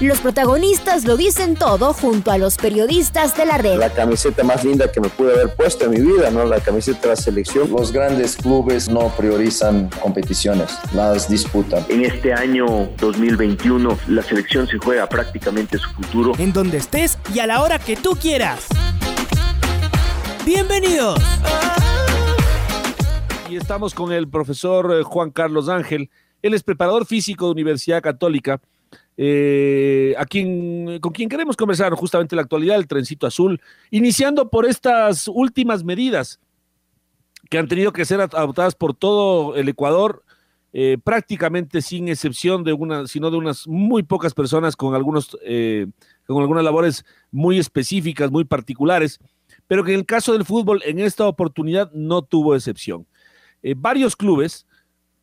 Los protagonistas lo dicen todo junto a los periodistas de la red. La camiseta más linda que me pude haber puesto en mi vida, ¿no? La camiseta de la selección. Los grandes clubes no priorizan competiciones, las disputan. En este año 2021 la selección se juega prácticamente su futuro. En donde estés y a la hora que tú quieras. Bienvenidos. Y estamos con el profesor eh, Juan Carlos Ángel. Él es preparador físico de Universidad Católica eh, a quien, con quien queremos conversar justamente la actualidad del trencito azul, iniciando por estas últimas medidas que han tenido que ser adoptadas por todo el Ecuador, eh, prácticamente sin excepción de una, sino de unas muy pocas personas con algunos, eh, con algunas labores muy específicas, muy particulares, pero que en el caso del fútbol en esta oportunidad no tuvo excepción. varios clubes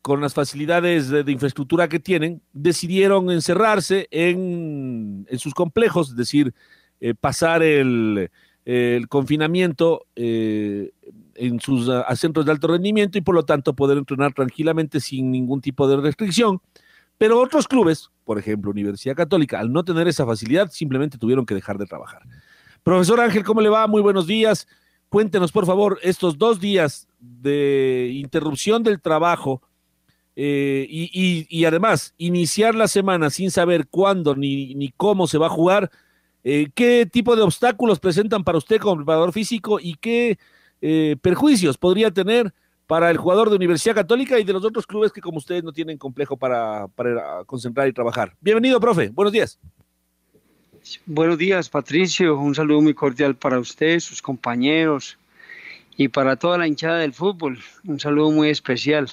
con las facilidades de, infraestructura que tienen, decidieron encerrarse en, sus complejos, es decir, eh, pasar el, confinamiento eh, en sus centros de alto rendimiento y por lo tanto poder entrenar tranquilamente sin ningún tipo de restricción. Pero otros clubes, por ejemplo Universidad Católica, al no tener esa facilidad, simplemente tuvieron que dejar de trabajar. Profesor Ángel, ¿cómo le va? Muy buenos días. Cuéntenos, por favor, estos dos días de interrupción del trabajo eh, y, además, iniciar la semana sin saber cuándo ni, ni cómo se va a jugar, eh, ¿qué tipo de obstáculos presentan para usted como preparador físico y qué eh, perjuicios podría tener para el jugador de Universidad Católica y de los otros clubes que como ustedes no tienen complejo para, para concentrar y trabajar? Bienvenido, profe. Buenos días. Buenos días, Patricio. Un saludo muy cordial para usted, sus compañeros y para toda la hinchada del fútbol. Un saludo muy especial.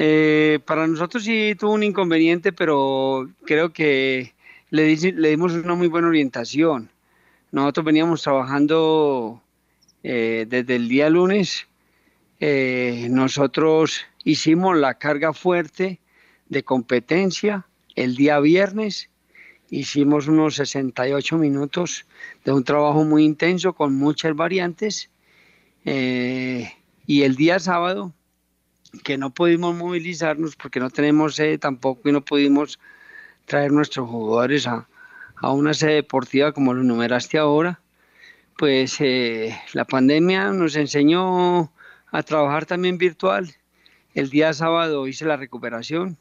Eh, para nosotros sí tuvo un inconveniente, pero creo que le, le dimos una muy buena orientación. Nosotros veníamos trabajando eh, desde el día lunes. Eh, nosotros hicimos la carga fuerte de competencia el día viernes. Hicimos unos 68 minutos de un trabajo muy intenso con muchas variantes. y el día sábado que no pudimos movilizarnos porque no tenemos sede tampoco y no pudimos traer nuestros jugadores a, una sede deportiva como lo numeraste ahora, pues eh, la pandemia nos enseñó a trabajar también virtual. El día sábado hice la recuperación.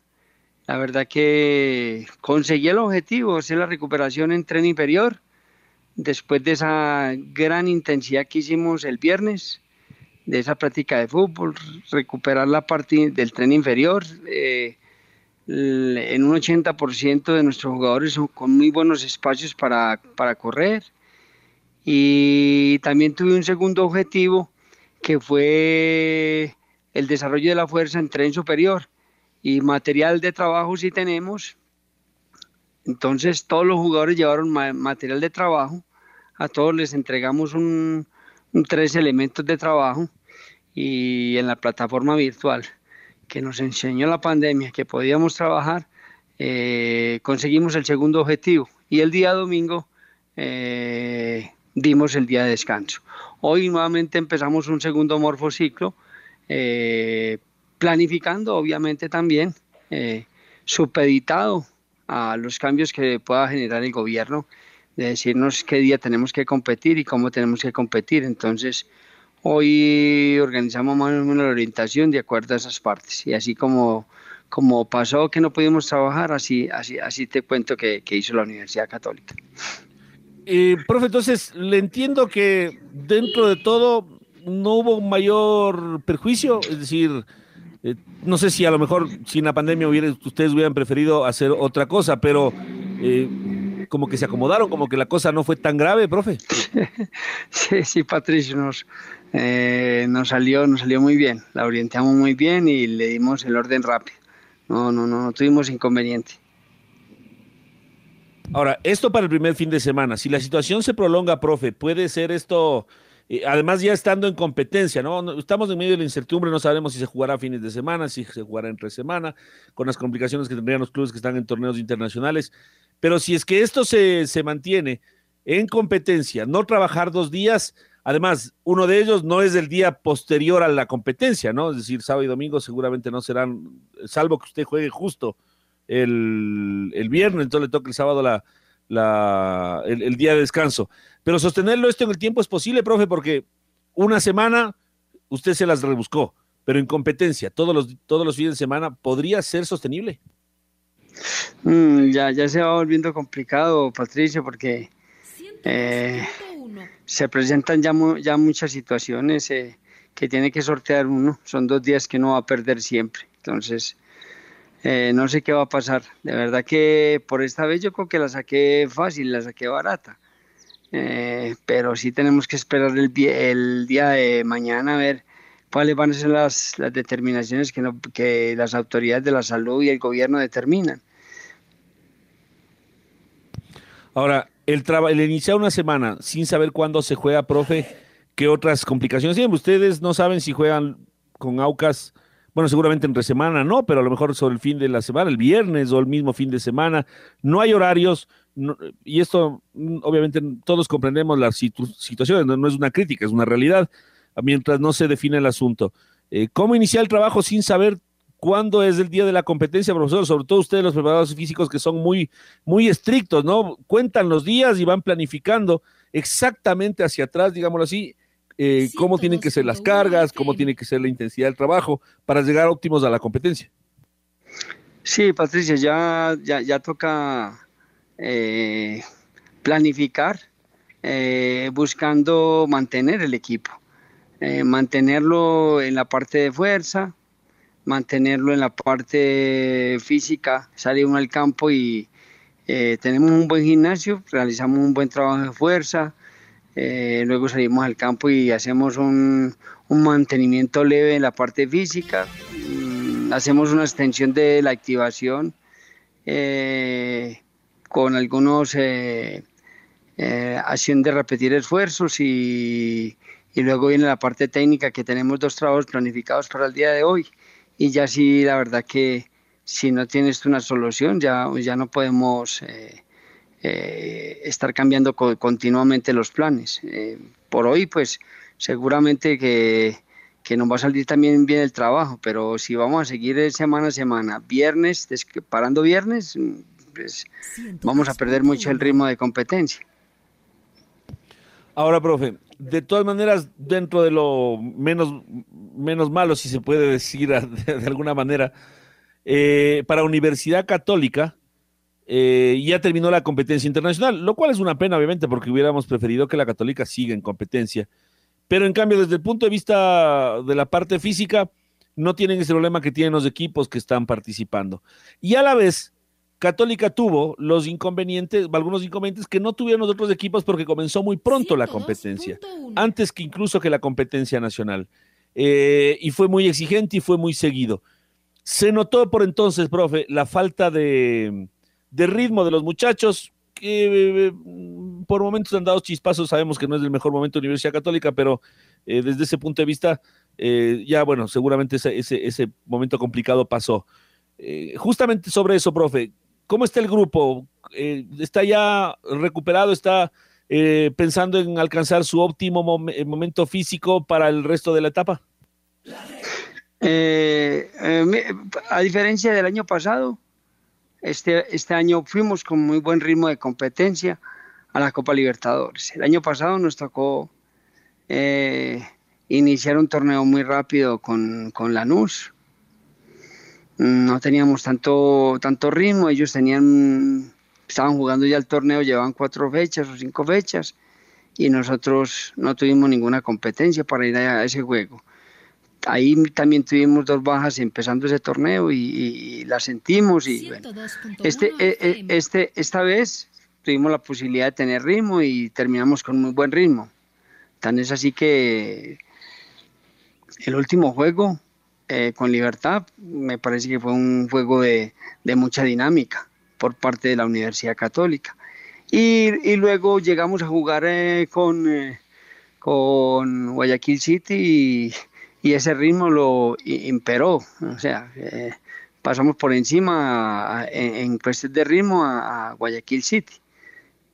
La verdad que conseguí el objetivo, hacer la recuperación en tren inferior, después de esa gran intensidad que hicimos el viernes de esa práctica de fútbol, recuperar la parte del tren inferior. Eh, en un 80% de nuestros jugadores son con muy buenos espacios para, para correr. Y también tuve un segundo objetivo que fue el desarrollo de la fuerza en tren superior. Y material de trabajo sí tenemos. Entonces todos los jugadores llevaron material de trabajo. A todos les entregamos un, tres elementos de trabajo y en la plataforma virtual que nos enseñó la pandemia que podíamos trabajar, eh, conseguimos el segundo objetivo y el día domingo eh, dimos el día de descanso. Hoy nuevamente empezamos un segundo morfociclo, eh, planificando obviamente también, supeditado a los cambios que pueda generar el gobierno, de decirnos qué día tenemos que competir y cómo tenemos que competir. Entonces, Hoy organizamos más o menos la orientación de acuerdo a esas partes. Y así como, como pasó que no pudimos trabajar, así, así, así te cuento que, hizo la Universidad Católica. Eh, profe, entonces le entiendo que dentro de todo no hubo mayor perjuicio, es decir, eh, no sé si a lo mejor sin la pandemia hubiera, ustedes hubieran preferido hacer otra cosa, pero eh, como que se acomodaron, como que la cosa no fue tan grave, profe. Sí, sí, Patricio, nos, eh, nos salió, nos salió muy bien, la orientamos muy bien y le dimos el orden rápido. No, no, no, no tuvimos inconveniente. Ahora, esto para el primer fin de semana. Si la situación se prolonga, profe, ¿puede ser esto eh, además ya estando en competencia, ¿no? Estamos en medio de la incertidumbre, no sabemos si se jugará fines de semana, si se jugará entre semana, con las complicaciones que tendrían los clubes que están en torneos internacionales. Pero si es que esto se, se mantiene en competencia, no trabajar dos días, además, uno de ellos no es el día posterior a la competencia, ¿no? Es decir, sábado y domingo seguramente no serán, salvo que usted juegue justo el, el viernes, entonces le toca el sábado la, la, el, día de descanso. Pero sostenerlo esto en el tiempo es posible, profe, porque una semana usted se las rebuscó, pero en competencia, todos los, todos los fines de semana, ¿podría ser sostenible? Mm, ya, ya se va volviendo complicado, Patricio, porque eh, se presentan ya, ya muchas situaciones eh, que tiene que sortear uno. Son dos días que no va a perder siempre. Entonces, eh, no sé qué va a pasar. De verdad que por esta vez yo creo que la saqué fácil, la saqué barata. Eh, pero sí tenemos que esperar el, el, día de mañana a ver cuáles van a ser las, determinaciones que, que las autoridades de la salud y el gobierno determinan. Ahora, el, el iniciar una semana sin saber cuándo se juega, profe, ¿qué otras complicaciones tienen? Ustedes no saben si juegan con Aucas bueno, seguramente entre semana no, pero a lo mejor sobre el fin de la semana, el viernes o el mismo fin de semana. No hay horarios, y esto mm, obviamente todos comprendemos las situaciones, no, es una crítica, es una realidad, mientras no se define el asunto. Eh, ¿Cómo iniciar el trabajo sin saber cuándo es el día de la competencia, profesor? Sobre todo ustedes, los preparadores físicos, que son muy, muy estrictos, ¿no? Cuentan los días y van planificando exactamente hacia atrás, digámoslo así, eh, cómo tienen que ser las cargas, cómo tiene que ser la intensidad del trabajo para llegar óptimos a la competencia. Sí, Patricia, ya, ya, toca eh, planificar eh, buscando mantener el equipo, mantenerlo en la parte de fuerza, mantenerlo en la parte física, salir uno al campo y tenemos un buen gimnasio, realizamos un buen trabajo de fuerza, eh, luego salimos al campo y hacemos un, mantenimiento leve en la parte física, mm, hacemos una extensión de la activación eh, con algunos eh, acción de repetir esfuerzos y, luego viene la parte técnica que tenemos dos trabajos planificados para el día de hoy y ya sí la verdad que si no tienes una solución ya, ya no podemos eh, estar cambiando continuamente los planes. Eh, por hoy, pues seguramente que, nos va a salir también bien el trabajo, pero si vamos a seguir semana a semana, viernes, parando viernes, pues vamos a perder mucho el ritmo de competencia. Ahora, profe, de todas maneras, dentro de lo menos, menos malo, si se puede decir de, alguna manera, eh, para Universidad Católica, eh, ya terminó la competencia internacional, lo cual es una pena, obviamente, porque hubiéramos preferido que la Católica siga en competencia. Pero en cambio, desde el punto de vista de la parte física, no tienen ese problema que tienen los equipos que están participando. Y a la vez, Católica tuvo los inconvenientes, algunos inconvenientes que no tuvieron los otros equipos porque comenzó muy pronto la competencia, antes que incluso que la competencia nacional. Eh, y fue muy exigente y fue muy seguido. Se notó por entonces, profe, la falta de, ritmo de los muchachos, que eh, por momentos han dado chispazos, sabemos que no es el mejor momento de Universidad Católica, pero eh, desde ese punto de vista, eh, ya bueno, seguramente ese, momento complicado pasó. justamente sobre eso, profe, ¿cómo está el grupo? ¿Está ya recuperado? ¿Está pensando en alcanzar su óptimo momento físico para el resto de la etapa? A diferencia del año pasado, este, este año fuimos con muy buen ritmo de competencia a la Copa Libertadores. El año pasado nos tocó eh, iniciar un torneo muy rápido con, con Lanús. No teníamos tanto, tanto ritmo, ellos tenían, estaban jugando ya el torneo, llevaban cuatro fechas o cinco fechas y nosotros no tuvimos ninguna competencia para ir a ese juego ahí también tuvimos dos bajas empezando ese torneo y, la sentimos y este, eh, eh, este, esta vez tuvimos la posibilidad de tener ritmo y terminamos con muy buen ritmo. Tan es así que el último juego eh, con Libertad me parece que fue un juego de, mucha dinámica por parte de la Universidad Católica. Y, luego llegamos a jugar con con Guayaquil City y, ese ritmo lo imperó. O sea, eh, pasamos por encima en, cuestión de ritmo a, Guayaquil City.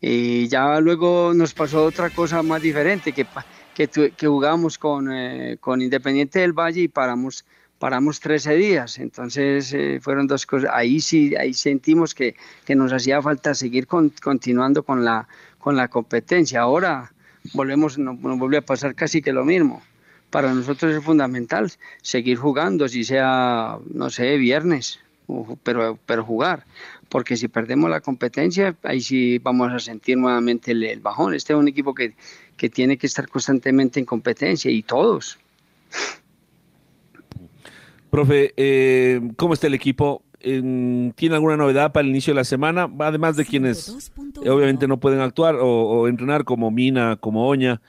Y ya luego nos pasó otra cosa más diferente, que, que, jugamos con, eh, con Independiente del Valle y paramos paramos 13 días, entonces eh, fueron dos cosas, ahí sí, ahí sentimos que, que nos hacía falta seguir continuando con la, con la competencia. Ahora volvemos, nos, nos vuelve a pasar casi que lo mismo. Para nosotros es fundamental seguir jugando, si sea, no sé, viernes, pero, pero jugar, porque si perdemos la competencia, ahí sí vamos a sentir nuevamente el, bajón. Este es un equipo que, que tiene que estar constantemente en competencia y todos. Profe, eh, ¿cómo está el equipo? ¿Tiene alguna novedad para el inicio de la semana? Además de quienes eh, obviamente no pueden actuar o, entrenar como Mina, como Oña,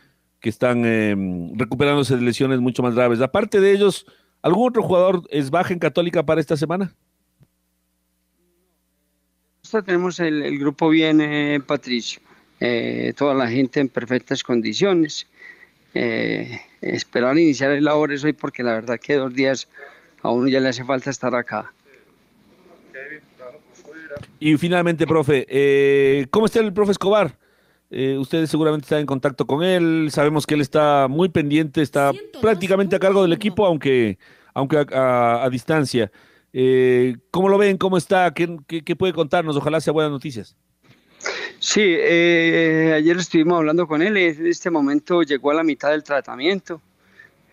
que están em, recuperándose de lesiones mucho más graves. Aparte de ellos, ¿algún otro jugador es baja en Católica para esta semana? Tenemos el, grupo bien, eh, Patricio. Eh, toda la gente en perfectas condiciones. esperar iniciar el labores hoy porque la verdad que dos días a uno ya le hace falta estar acá. Y finalmente, profe, eh, ¿cómo está el profe Escobar? Eh, ustedes seguramente están en contacto con él, sabemos que él está muy pendiente, está prácticamente a cargo del equipo, aunque, aunque a, distancia. Eh, ¿Cómo lo ven? ¿Cómo está? ¿Qué, puede contarnos? Ojalá sea buenas noticias. Sí, ayer estuvimos hablando con él, en este momento llegó a la mitad del tratamiento,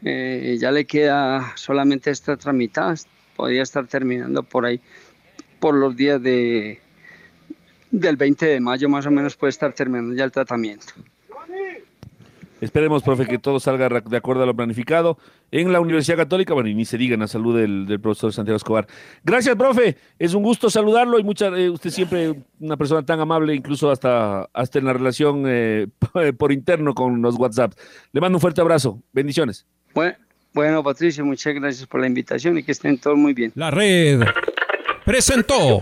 ya le queda solamente esta otra mitad, podría estar terminando por ahí por los días de del 20 de mayo más o menos puede estar terminando ya el tratamiento. Esperemos, profe, que todo salga de acuerdo a lo planificado en la Universidad Católica. Bueno, y ni se diga en la salud del, profesor Santiago Escobar. Gracias, profe. Es un gusto saludarlo y mucha, eh, usted siempre una persona tan amable, incluso hasta, hasta en la relación eh, por interno con los WhatsApp. Le mando un fuerte abrazo. Bendiciones. Bueno, bueno, Patricio, muchas gracias por la invitación y que estén todos muy bien. La red presentó